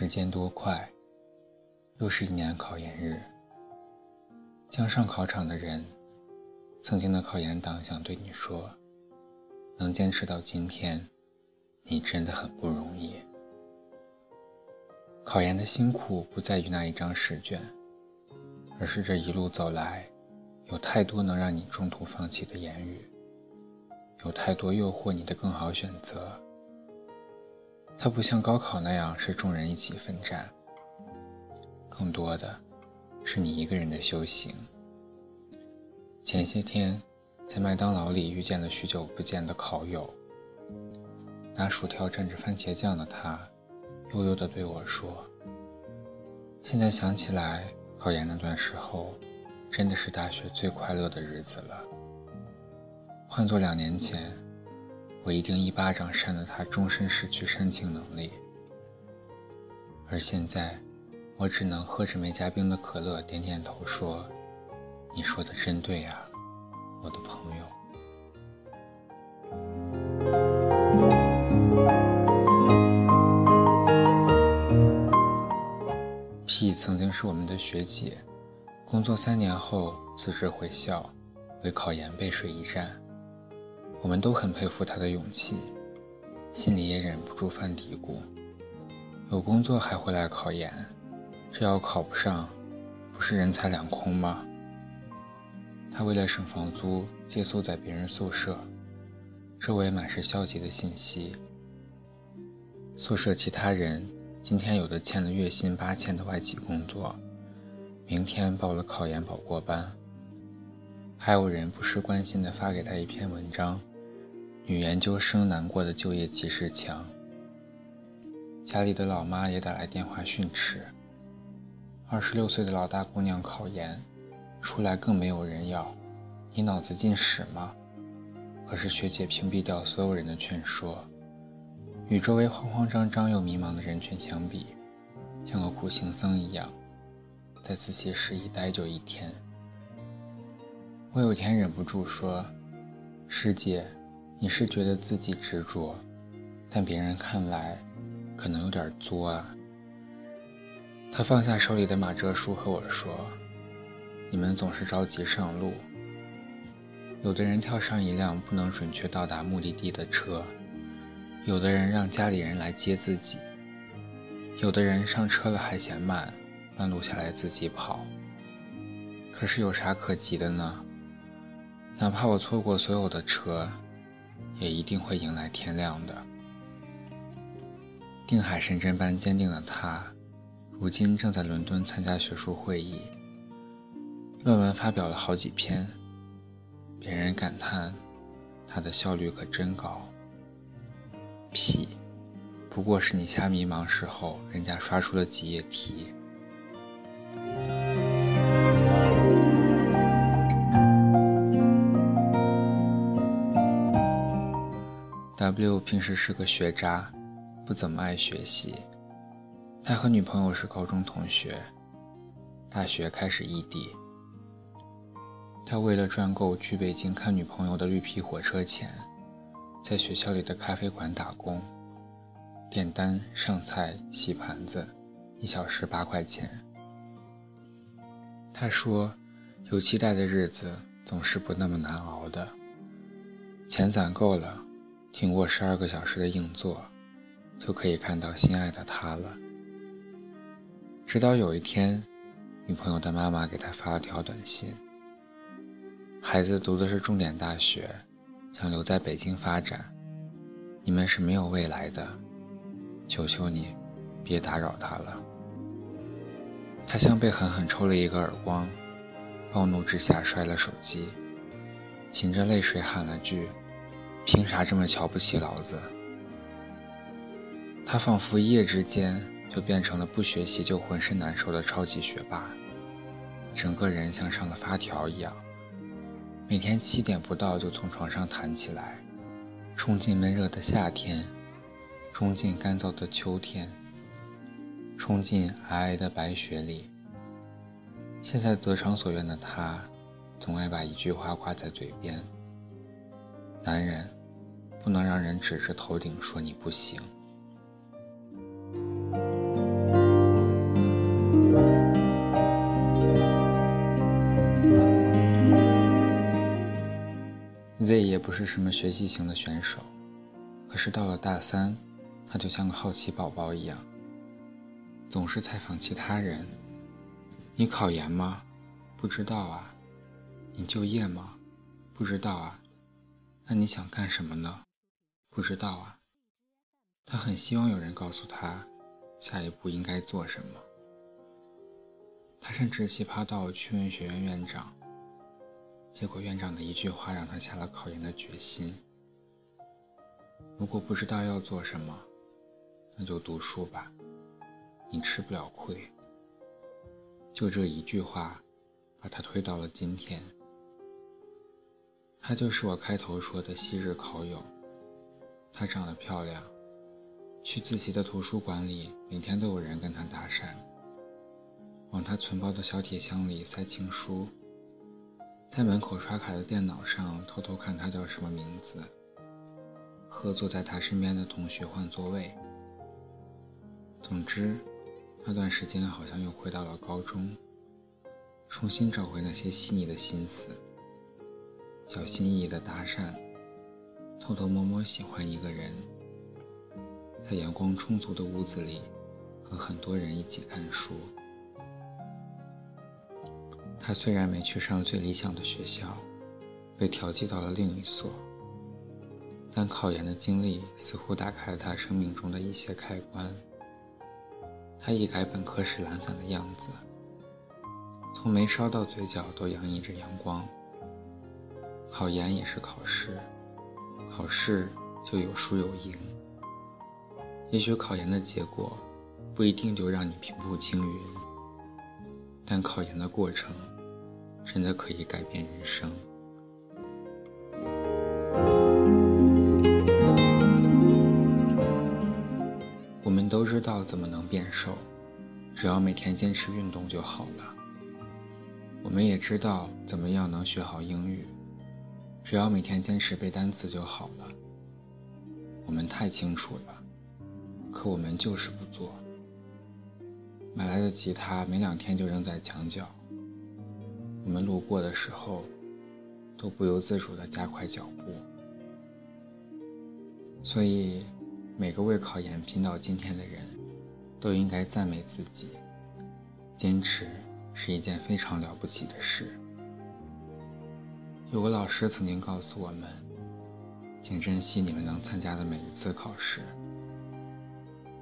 时间多快，又是一年考研日。将上考场的人，曾经的考研党想对你说：能坚持到今天，你真的很不容易。考研的辛苦不在于那一张试卷，而是这一路走来，有太多能让你中途放弃的言语，有太多诱惑你的更好选择。它不像高考那样是众人一起奋战，更多的是你一个人的修行。前些天在麦当劳里遇见了许久不见的考友，拿薯条蘸着番茄酱的他，悠悠地对我说：“现在想起来，考研那段时候，真的是大学最快乐的日子了。换做两年前。”我一定一巴掌扇得他终身失去煽情能力。而现在，我只能喝着没加冰的可乐，点点头说：“你说的真对啊，我的朋友。” P 曾经是我们的学姐，工作三年后辞职回校，为考研背水一战。我们都很佩服他的勇气，心里也忍不住犯嘀咕：有工作还回来考研，这要考不上，不是人财两空吗？他为了省房租，借宿在别人宿舍，周围满是消极的信息。宿舍其他人今天有的签了月薪八千的外企工作，明天报了考研保过班，还有人不失关心的发给他一篇文章。女研究生难过的就业即视墙，家里的老妈也打来电话训斥。二十六岁的老大姑娘考研，出来更没有人要，你脑子进屎吗？可是学姐屏蔽掉所有人的劝说，与周围慌慌张张又迷茫的人群相比，像个苦行僧一样，在自习室一待就一天。我有天忍不住说：“师姐。”你是觉得自己执着，但别人看来可能有点作啊。他放下手里的马哲书和我说：“你们总是着急上路，有的人跳上一辆不能准确到达目的地的车，有的人让家里人来接自己，有的人上车了还嫌慢，半路下来自己跑。可是有啥可急的呢？哪怕我错过所有的车。”也一定会迎来天亮的。定海神针般坚定的他，如今正在伦敦参加学术会议，论文发表了好几篇。别人感叹他的效率可真高。屁，不过是你瞎迷茫时候，人家刷出了几页题。W 平时是个学渣，不怎么爱学习。他和女朋友是高中同学，大学开始异地。他为了赚够去北京看女朋友的绿皮火车钱，在学校里的咖啡馆打工，点单、上菜、洗盘子，一小时八块钱。他说：“有期待的日子总是不那么难熬的，钱攒够了。”挺过十二个小时的硬座，就可以看到心爱的他了。直到有一天，女朋友的妈妈给他发了条短信：“孩子读的是重点大学，想留在北京发展，你们是没有未来的，求求你，别打扰他了。”他像被狠狠抽了一个耳光，暴怒之下摔了手机，噙着泪水喊了句。凭啥这么瞧不起老子？他仿佛一夜之间就变成了不学习就浑身难受的超级学霸，整个人像上了发条一样，每天七点不到就从床上弹起来，冲进闷热的夏天，冲进干燥的秋天，冲进皑皑的白雪里。现在得偿所愿的他，总爱把一句话挂在嘴边：男人。不能让人指着头顶说你不行。Z 也不是什么学习型的选手可是到了大三他就像个好奇宝宝一样总是采访其他人。你考研吗？不知道啊。你就业吗？不知道啊。那你想干什么呢？不知道啊。”他很希望有人告诉他，下一步应该做什么。他甚至奇葩到去问学院院长。结果院长的一句话让他下了考研的决心。如果不知道要做什么，那就读书吧，你吃不了亏。就这一句话，把他推到了今天。他就是我开头说的昔日考友。她长得漂亮，去自习的图书馆里，每天都有人跟她搭讪，往她存包的小铁箱里塞情书。在门口刷卡的电脑上偷偷看她叫什么名字，和坐在她身边的同学换座位。总之，那段时间好像又回到了高中，重新找回那些细腻的心思，小心翼翼的搭讪，偷偷摸摸喜欢一个人，在阳光充足的屋子里，和很多人一起看书。他虽然没去上最理想的学校，被调剂到了另一所，但考研的经历似乎打开了他生命中的一些开关。他一改本科时懒散的样子，从眉梢到嘴角都洋溢着阳光。考研也是考试，考试就有输有赢。也许考研的结果不一定就让你平步青云，但考研的过程。真的可以改变人生。我们都知道怎么能变瘦，只要每天坚持运动就好了。我们也知道怎么样能学好英语，只要每天坚持背单词就好了。我们太清楚了，可我们就是不做。买来的吉他没两天就扔在墙角。我们路过的时候，都不由自主地加快脚步。所以，每个为考研拼到今天的人，都应该赞美自己。坚持是一件非常了不起的事。有个老师曾经告诉我们，请珍惜你们能参加的每一次考试，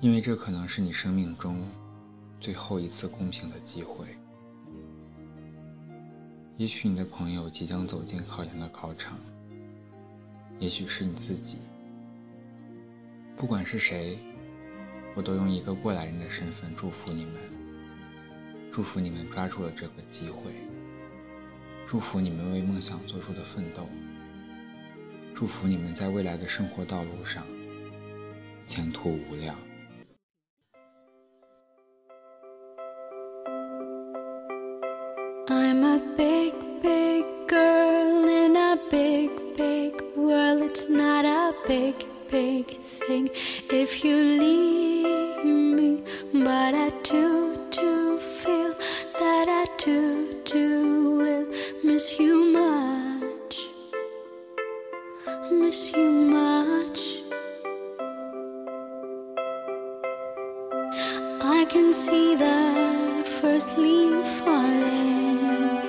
因为这可能是你生命中最后一次公平的机会。也许你的朋友即将走进考研的考场，也许是你自己。不管是谁，我都用一个过来人的身份祝福你们，祝福你们抓住了这个机会，祝福你们为梦想做出的奋斗，祝福你们在未来的生活道路上前途无量。I'm a big, Miss you much. I can see the first leaf falling.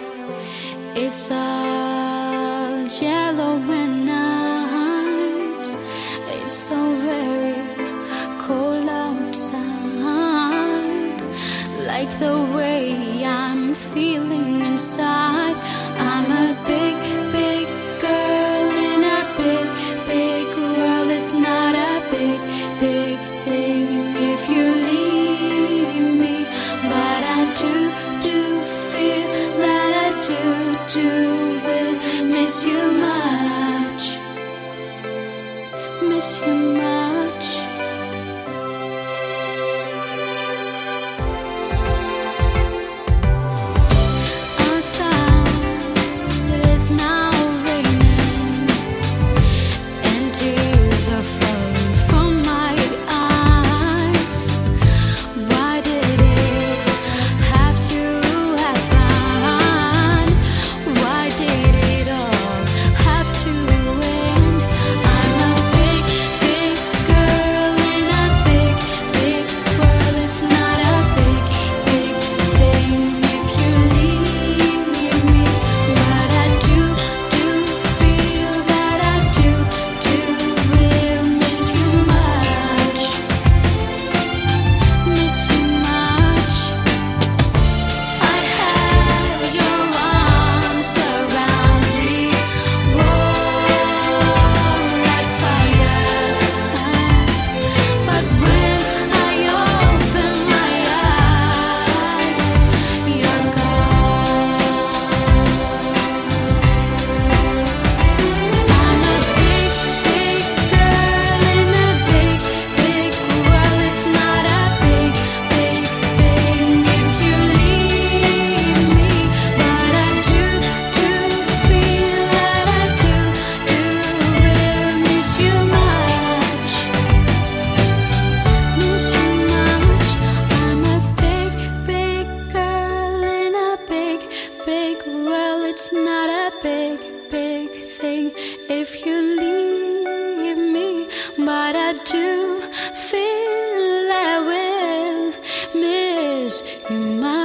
It's all yellow and nice. It's so very cold outside. Like the way I'm feeling inside. 些慢。You might